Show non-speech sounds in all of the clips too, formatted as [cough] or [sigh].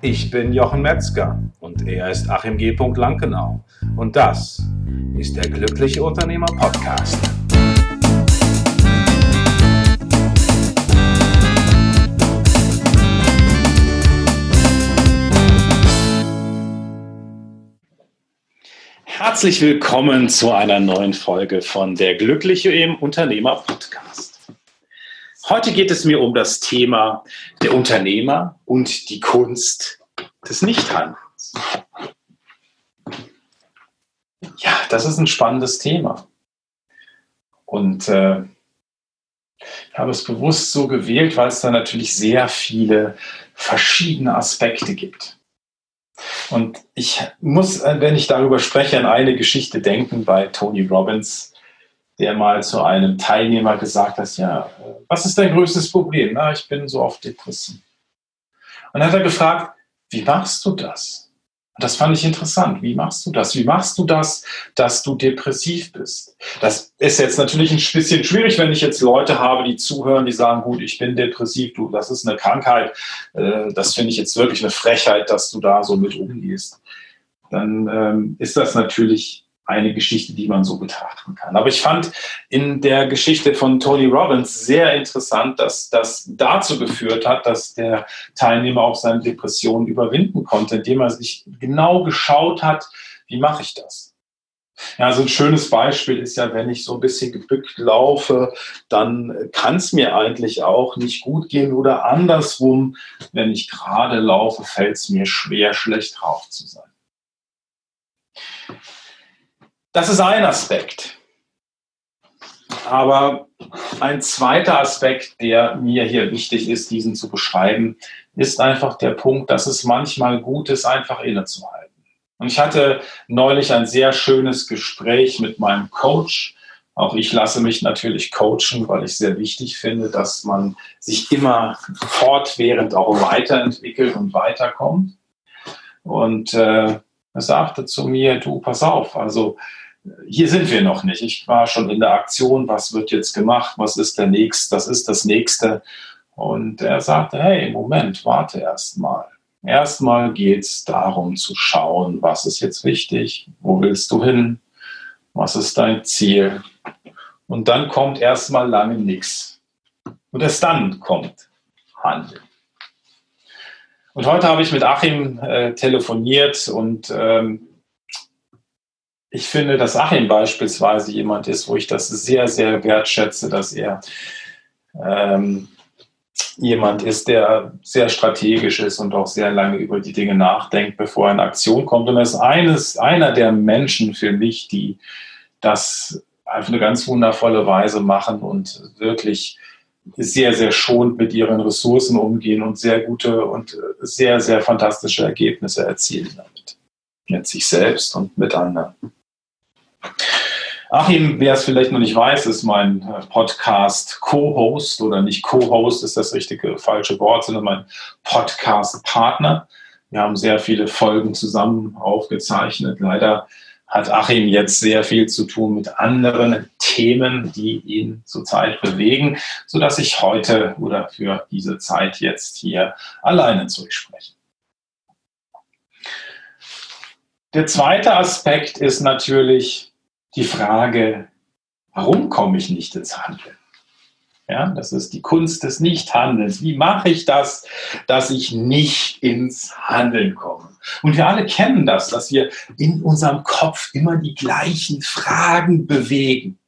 Ich bin Jochen Metzger und er ist Achim G. Lankenau. Und das ist der Glückliche Unternehmer Podcast. Herzlich willkommen zu einer neuen Folge von der Glückliche Unternehmer Podcast. Heute geht es mir um das Thema der Unternehmer und die Kunst des Nichthandelns. Ja, das ist ein spannendes Thema. Und äh, ich habe es bewusst so gewählt, weil es da natürlich sehr viele verschiedene Aspekte gibt. Und ich muss, äh, wenn ich darüber spreche, an eine Geschichte denken bei Tony Robbins, der mal zu einem Teilnehmer gesagt hat, ja, was ist dein größtes Problem? Na, ich bin so oft depressiv. Und dann hat er gefragt, wie machst du das? Und das fand ich interessant. Wie machst du das? Wie machst du das, dass du depressiv bist? Das ist jetzt natürlich ein bisschen schwierig, wenn ich jetzt Leute habe, die zuhören, die sagen, gut, ich bin depressiv, du, das ist eine Krankheit. Äh, das finde ich jetzt wirklich eine Frechheit, dass du da so mit umgehst. Dann ähm, ist das natürlich eine Geschichte, die man so betrachten kann. Aber ich fand in der Geschichte von Tony Robbins sehr interessant, dass das dazu geführt hat, dass der Teilnehmer auch seine Depression überwinden konnte, indem er sich genau geschaut hat, wie mache ich das? Ja, so ein schönes Beispiel ist ja, wenn ich so ein bisschen gebückt laufe, dann kann es mir eigentlich auch nicht gut gehen oder andersrum, wenn ich gerade laufe, fällt es mir schwer, schlecht drauf zu sein. Das ist ein Aspekt. Aber ein zweiter Aspekt, der mir hier wichtig ist, diesen zu beschreiben, ist einfach der Punkt, dass es manchmal gut ist, einfach innezuhalten. Und ich hatte neulich ein sehr schönes Gespräch mit meinem Coach. Auch ich lasse mich natürlich coachen, weil ich sehr wichtig finde, dass man sich immer fortwährend auch weiterentwickelt und weiterkommt. Und äh, er sagte zu mir, du, pass auf, also hier sind wir noch nicht. Ich war schon in der Aktion, was wird jetzt gemacht, was ist der nächste, das ist das nächste. Und er sagte, hey, Moment, warte erst mal. Erstmal geht es darum zu schauen, was ist jetzt wichtig, wo willst du hin, was ist dein Ziel. Und dann kommt erstmal lange nichts. Und erst dann kommt Handeln. Und heute habe ich mit Achim äh, telefoniert und ähm, ich finde, dass Achim beispielsweise jemand ist, wo ich das sehr, sehr wertschätze, dass er ähm, jemand ist, der sehr strategisch ist und auch sehr lange über die Dinge nachdenkt, bevor er in Aktion kommt. Und er ist eines, einer der Menschen für mich, die das auf eine ganz wundervolle Weise machen und wirklich sehr, sehr schonend mit ihren Ressourcen umgehen und sehr gute und sehr, sehr fantastische Ergebnisse erzielen damit. Mit sich selbst und mit anderen. Achim, wer es vielleicht noch nicht weiß, ist mein äh, Podcast-Co-Host oder nicht Co-Host ist das richtige falsche Wort, sondern mein Podcast-Partner. Wir haben sehr viele Folgen zusammen aufgezeichnet. Leider hat Achim jetzt sehr viel zu tun mit anderen Themen, die ihn zurzeit bewegen, sodass ich heute oder für diese Zeit jetzt hier alleine zu euch spreche. Der zweite Aspekt ist natürlich, die Frage, warum komme ich nicht ins Handeln? Ja, das ist die Kunst des Nichthandelns. Wie mache ich das, dass ich nicht ins Handeln komme? Und wir alle kennen das, dass wir in unserem Kopf immer die gleichen Fragen bewegen.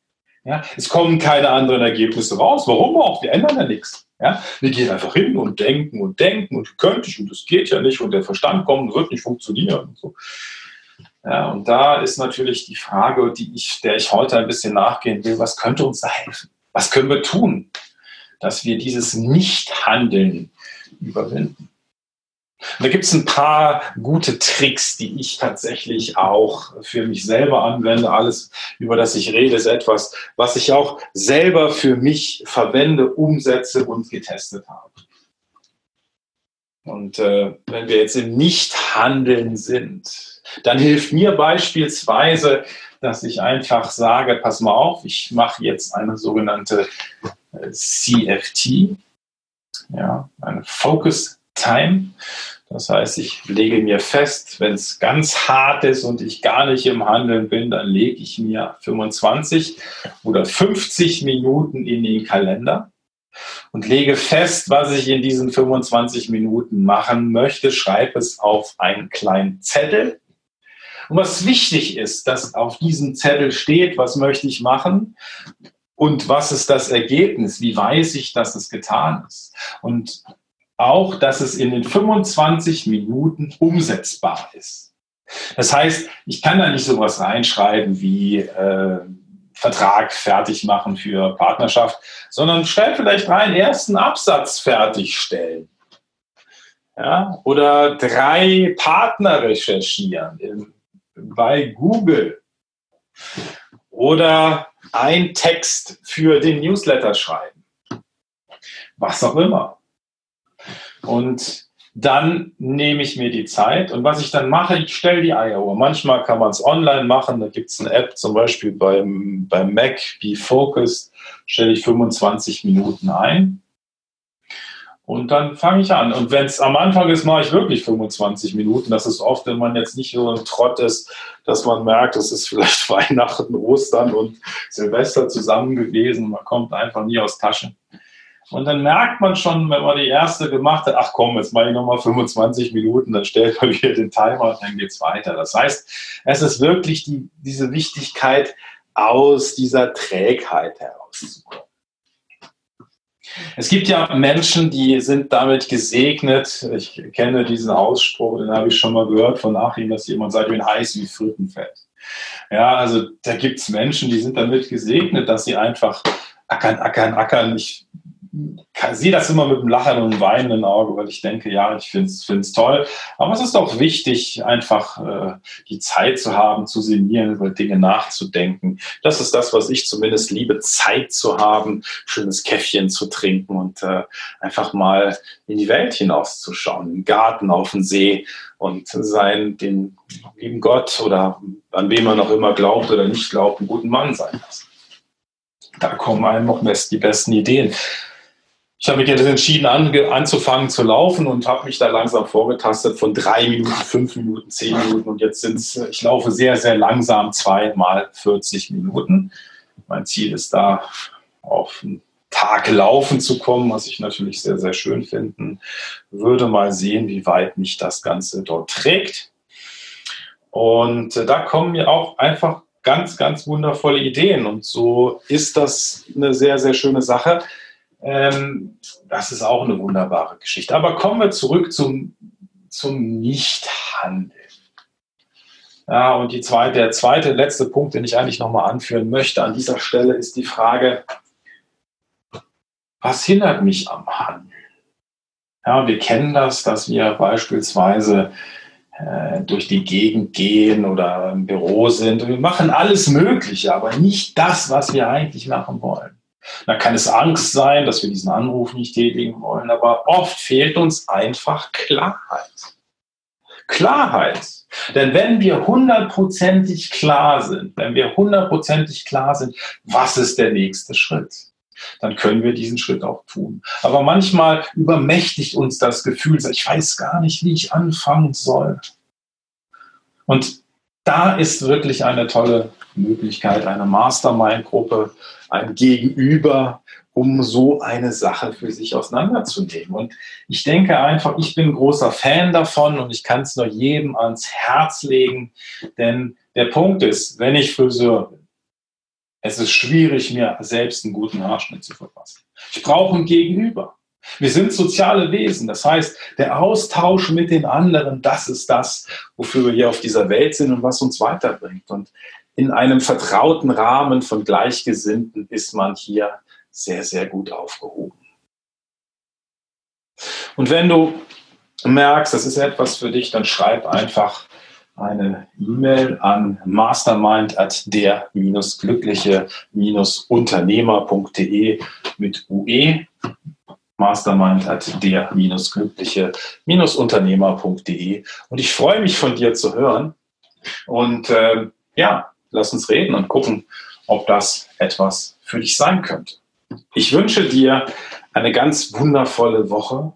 Ja, es kommen keine anderen Ergebnisse raus. Warum auch? Wir ändern ja nichts. Ja, wir gehen einfach hin und denken und denken und könnte ich und das geht ja nicht und der Verstand kommt und wird nicht funktionieren. Und so. Ja, und da ist natürlich die Frage, die ich, der ich heute ein bisschen nachgehen will, was könnte uns da helfen? Was können wir tun, dass wir dieses Nichthandeln überwinden? Da gibt es ein paar gute Tricks, die ich tatsächlich auch für mich selber anwende. Alles, über das ich rede, ist etwas, was ich auch selber für mich verwende, umsetze und getestet habe. Und äh, wenn wir jetzt im Nichthandeln sind, dann hilft mir beispielsweise, dass ich einfach sage, pass mal auf, ich mache jetzt eine sogenannte äh, CFT, ja, eine Focus Time. Das heißt, ich lege mir fest, wenn es ganz hart ist und ich gar nicht im Handeln bin, dann lege ich mir 25 oder 50 Minuten in den Kalender und lege fest, was ich in diesen 25 Minuten machen möchte, schreibe es auf einen kleinen Zettel. Und was wichtig ist, dass auf diesem Zettel steht, was möchte ich machen und was ist das Ergebnis, wie weiß ich, dass es getan ist. Und auch, dass es in den 25 Minuten umsetzbar ist. Das heißt, ich kann da nicht sowas reinschreiben wie äh, Vertrag fertig machen für Partnerschaft, sondern stell vielleicht rein, ersten Absatz fertigstellen. Ja, oder drei Partner recherchieren bei Google. Oder ein Text für den Newsletter schreiben. Was auch immer. Und dann nehme ich mir die Zeit und was ich dann mache, ich stelle die Eieruhr. Manchmal kann man es online machen, da gibt es eine App, zum Beispiel beim, beim Mac, wie Focus, stelle ich 25 Minuten ein und dann fange ich an. Und wenn es am Anfang ist, mache ich wirklich 25 Minuten. Das ist oft, wenn man jetzt nicht so ein Trott ist, dass man merkt, es ist vielleicht [laughs] Weihnachten, Ostern und Silvester zusammen gewesen. Man kommt einfach nie aus Taschen. Und dann merkt man schon, wenn man die erste gemacht hat, ach komm, jetzt mache ich nochmal 25 Minuten, dann stellt man wieder den Timer und dann geht es weiter. Das heißt, es ist wirklich die, diese Wichtigkeit, aus dieser Trägheit herauszukommen. Es gibt ja Menschen, die sind damit gesegnet. Ich kenne diesen Ausspruch, den habe ich schon mal gehört von Achim, dass jemand sagt, ich bin heiß wie Frittenfett. Ja, also da gibt es Menschen, die sind damit gesegnet, dass sie einfach ackern, ackern, ackern. Ich sehe das immer mit einem Lachen und einem weinenden Auge, weil ich denke, ja, ich finde es toll. Aber es ist auch wichtig, einfach äh, die Zeit zu haben, zu sinnieren, über Dinge nachzudenken. Das ist das, was ich zumindest liebe, Zeit zu haben, schönes Käffchen zu trinken und äh, einfach mal in die Welt hinauszuschauen, im Garten, auf den See und sein, den lieben Gott oder an wem man auch immer glaubt oder nicht glaubt, einen guten Mann sein lassen. Da kommen einem noch die besten Ideen ich habe mich jetzt entschieden, an, anzufangen zu laufen und habe mich da langsam vorgetastet von drei Minuten, fünf Minuten, zehn Minuten und jetzt sind es, ich laufe sehr, sehr langsam, zweimal 40 Minuten. Mein Ziel ist da, auf einen Tag laufen zu kommen, was ich natürlich sehr, sehr schön finden würde. Mal sehen, wie weit mich das Ganze dort trägt. Und äh, da kommen mir auch einfach ganz, ganz wundervolle Ideen. Und so ist das eine sehr, sehr schöne Sache ähm, das ist auch eine wunderbare Geschichte. Aber kommen wir zurück zum, zum Nichthandeln. Ja, und die zweite, der zweite, letzte Punkt, den ich eigentlich nochmal anführen möchte an dieser Stelle, ist die Frage, was hindert mich am Handeln? Ja, wir kennen das, dass wir beispielsweise äh, durch die Gegend gehen oder im Büro sind. Wir machen alles Mögliche, aber nicht das, was wir eigentlich machen wollen. Da kann es Angst sein, dass wir diesen Anruf nicht tätigen wollen, aber oft fehlt uns einfach Klarheit. Klarheit. Denn wenn wir hundertprozentig klar sind, wenn wir hundertprozentig klar sind, was ist der nächste Schritt, dann können wir diesen Schritt auch tun. Aber manchmal übermächtigt uns das Gefühl, ich weiß gar nicht, wie ich anfangen soll. Und da ist wirklich eine tolle Möglichkeit, eine Mastermind-Gruppe, ein Gegenüber, um so eine Sache für sich auseinanderzunehmen. Und ich denke einfach, ich bin großer Fan davon und ich kann es nur jedem ans Herz legen, denn der Punkt ist, wenn ich Friseur bin, es ist schwierig, mir selbst einen guten Haarschnitt zu verpassen. Ich brauche ein Gegenüber. Wir sind soziale Wesen. Das heißt, der Austausch mit den anderen, das ist das, wofür wir hier auf dieser Welt sind und was uns weiterbringt. Und in einem vertrauten Rahmen von Gleichgesinnten ist man hier sehr, sehr gut aufgehoben. Und wenn du merkst, das ist etwas für dich, dann schreib einfach eine E-Mail an mastermind at der-glückliche-unternehmer.de mit UE mastermind at der-glückliche-unternehmer.de und ich freue mich von dir zu hören und äh, ja, lass uns reden und gucken, ob das etwas für dich sein könnte. Ich wünsche dir eine ganz wundervolle Woche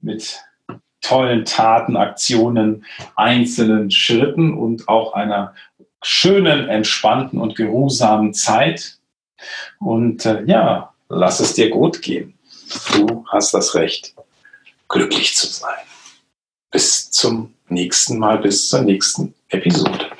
mit tollen Taten, Aktionen, einzelnen Schritten und auch einer schönen, entspannten und geruhsamen Zeit. Und äh, ja, lass es dir gut gehen. Du hast das Recht, glücklich zu sein. Bis zum nächsten Mal, bis zur nächsten Episode.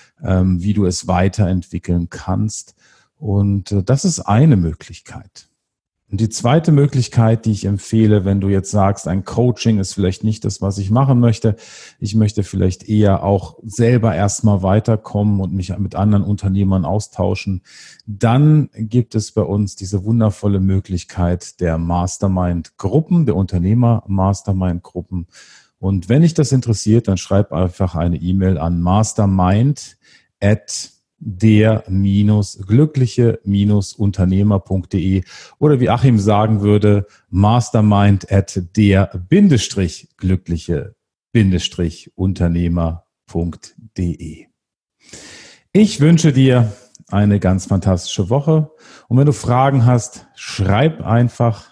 ähm, wie du es weiterentwickeln kannst. Und äh, das ist eine Möglichkeit. Und die zweite Möglichkeit, die ich empfehle, wenn du jetzt sagst, ein Coaching ist vielleicht nicht das, was ich machen möchte, ich möchte vielleicht eher auch selber erstmal weiterkommen und mich mit anderen Unternehmern austauschen, dann gibt es bei uns diese wundervolle Möglichkeit der Mastermind-Gruppen, der Unternehmer-Mastermind-Gruppen. Und wenn dich das interessiert, dann schreib einfach eine E-Mail an mastermind at der-glückliche-unternehmer.de oder wie Achim sagen würde, mastermind at der-glückliche-unternehmer.de. Ich wünsche dir eine ganz fantastische Woche und wenn du Fragen hast, schreib einfach